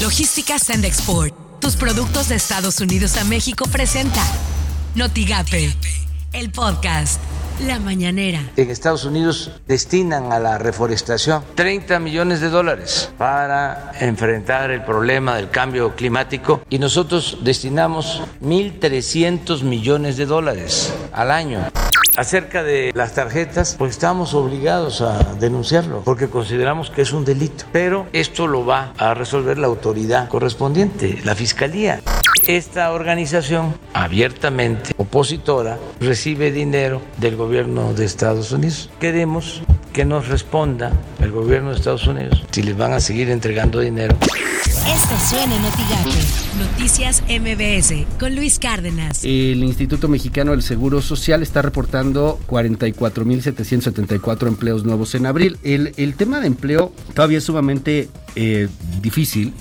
Logística Send Export. Tus productos de Estados Unidos a México presenta Notigape, el podcast. La mañanera. En Estados Unidos destinan a la reforestación 30 millones de dólares para enfrentar el problema del cambio climático y nosotros destinamos 1.300 millones de dólares al año. Acerca de las tarjetas, pues estamos obligados a denunciarlo porque consideramos que es un delito. Pero esto lo va a resolver la autoridad correspondiente, la Fiscalía. Esta organización abiertamente opositora recibe dinero del gobierno de Estados Unidos. Queremos que nos responda el gobierno de Estados Unidos si les van a seguir entregando dinero. Esto suena en Noticias MBS con Luis Cárdenas. El Instituto Mexicano del Seguro Social está reportando 44.774 empleos nuevos en abril. El, el, tema de empleo todavía es sumamente eh, difícil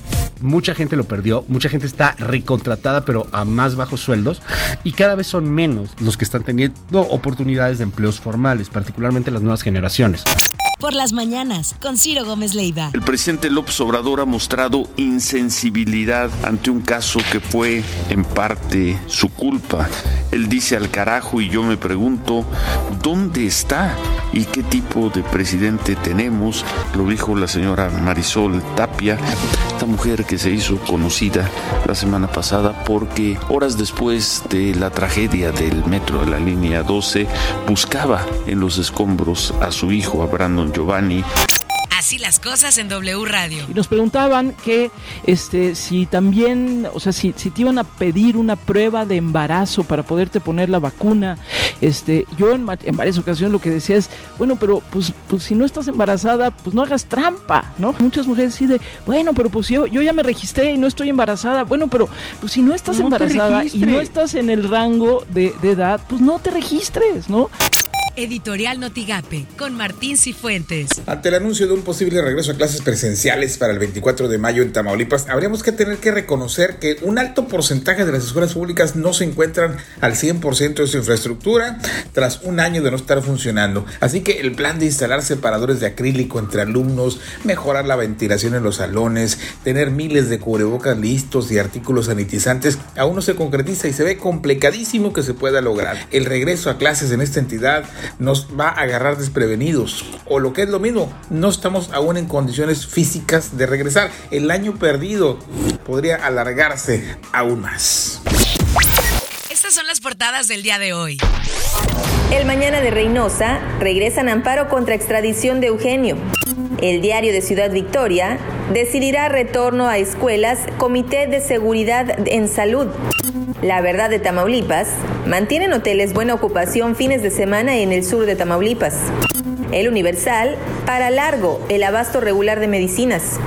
mucha gente lo perdió, mucha gente está recontratada pero a más bajos sueldos y cada vez son menos los que están teniendo oportunidades de empleos formales, particularmente las nuevas generaciones por las mañanas con Ciro Gómez Leiva. El presidente López Obrador ha mostrado insensibilidad ante un caso que fue en parte su culpa. Él dice al carajo y yo me pregunto, ¿dónde está? ¿Y qué tipo de presidente tenemos? Lo dijo la señora Marisol Tapia, esta mujer que se hizo conocida la semana pasada porque horas después de la tragedia del metro de la línea 12 buscaba en los escombros a su hijo, a Brandon Giovanni. Así las cosas en W Radio. Y nos preguntaban que este, si también, o sea, si, si te iban a pedir una prueba de embarazo para poderte poner la vacuna. Este, yo en, en, varias ocasiones lo que decía es, bueno, pero pues, pues si no estás embarazada, pues no hagas trampa, ¿no? Muchas mujeres dicen, bueno, pero pues yo, yo ya me registré y no estoy embarazada. Bueno, pero pues si no estás no embarazada y no estás en el rango de, de edad, pues no te registres, ¿no? Editorial Notigape, con Martín Cifuentes. Ante el anuncio de un posible regreso a clases presenciales para el 24 de mayo en Tamaulipas, habríamos que tener que reconocer que un alto porcentaje de las escuelas públicas no se encuentran al 100% de su infraestructura tras un año de no estar funcionando. Así que el plan de instalar separadores de acrílico entre alumnos, mejorar la ventilación en los salones, tener miles de cubrebocas listos y artículos sanitizantes aún no se concretiza y se ve complicadísimo que se pueda lograr. El regreso a clases en esta entidad nos va a agarrar desprevenidos. O lo que es lo mismo, no estamos aún en condiciones físicas de regresar. El año perdido podría alargarse aún más. Estas son las portadas del día de hoy. El mañana de Reynosa regresan amparo contra extradición de Eugenio. El diario de Ciudad Victoria decidirá retorno a escuelas Comité de Seguridad en Salud. La Verdad de Tamaulipas mantienen hoteles buena ocupación fines de semana en el sur de Tamaulipas. El Universal para largo el abasto regular de medicinas.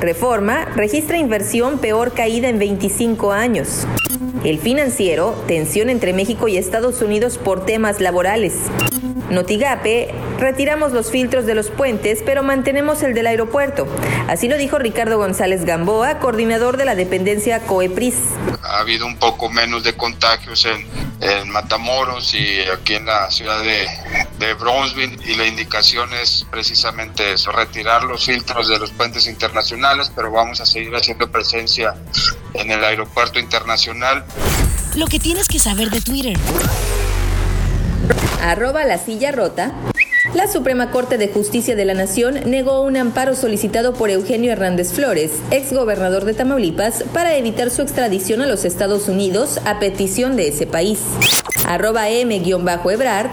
Reforma registra inversión peor caída en 25 años. El financiero, tensión entre México y Estados Unidos por temas laborales. Notigape, retiramos los filtros de los puentes, pero mantenemos el del aeropuerto. Así lo dijo Ricardo González Gamboa, coordinador de la dependencia COEPRIS. Ha habido un poco menos de contagios en, en Matamoros y aquí en la ciudad de, de Bronzeville y la indicación es precisamente eso, retirar los filtros de los puentes internacionales, pero vamos a seguir haciendo presencia en el aeropuerto internacional. Lo que tienes que saber de Twitter arroba la silla rota, la Suprema Corte de Justicia de la Nación negó un amparo solicitado por Eugenio Hernández Flores, ex gobernador de Tamaulipas, para evitar su extradición a los Estados Unidos a petición de ese país. Arroba M-Ebrard.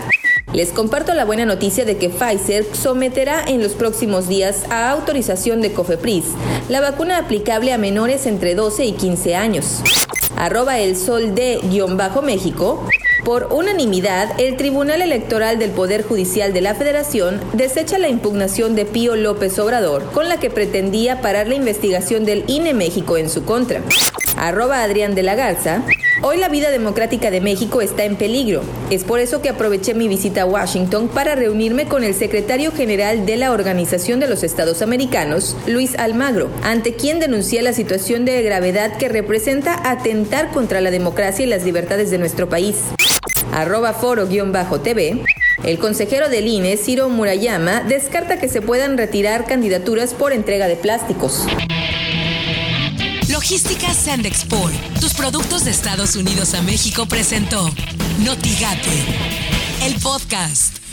Les comparto la buena noticia de que Pfizer someterá en los próximos días a autorización de COFEPRIS la vacuna aplicable a menores entre 12 y 15 años. Arroba el sol de-méxico. Por unanimidad, el Tribunal Electoral del Poder Judicial de la Federación desecha la impugnación de Pío López Obrador, con la que pretendía parar la investigación del INE México en su contra. Arroba Adrián de la Garza. Hoy la vida democrática de México está en peligro. Es por eso que aproveché mi visita a Washington para reunirme con el secretario general de la Organización de los Estados Americanos, Luis Almagro, ante quien denuncia la situación de gravedad que representa atentar contra la democracia y las libertades de nuestro país arroba foro-tv, el consejero del INE, Ciro Murayama, descarta que se puedan retirar candidaturas por entrega de plásticos. Logística Send Export, tus productos de Estados Unidos a México presentó Notigate, el podcast.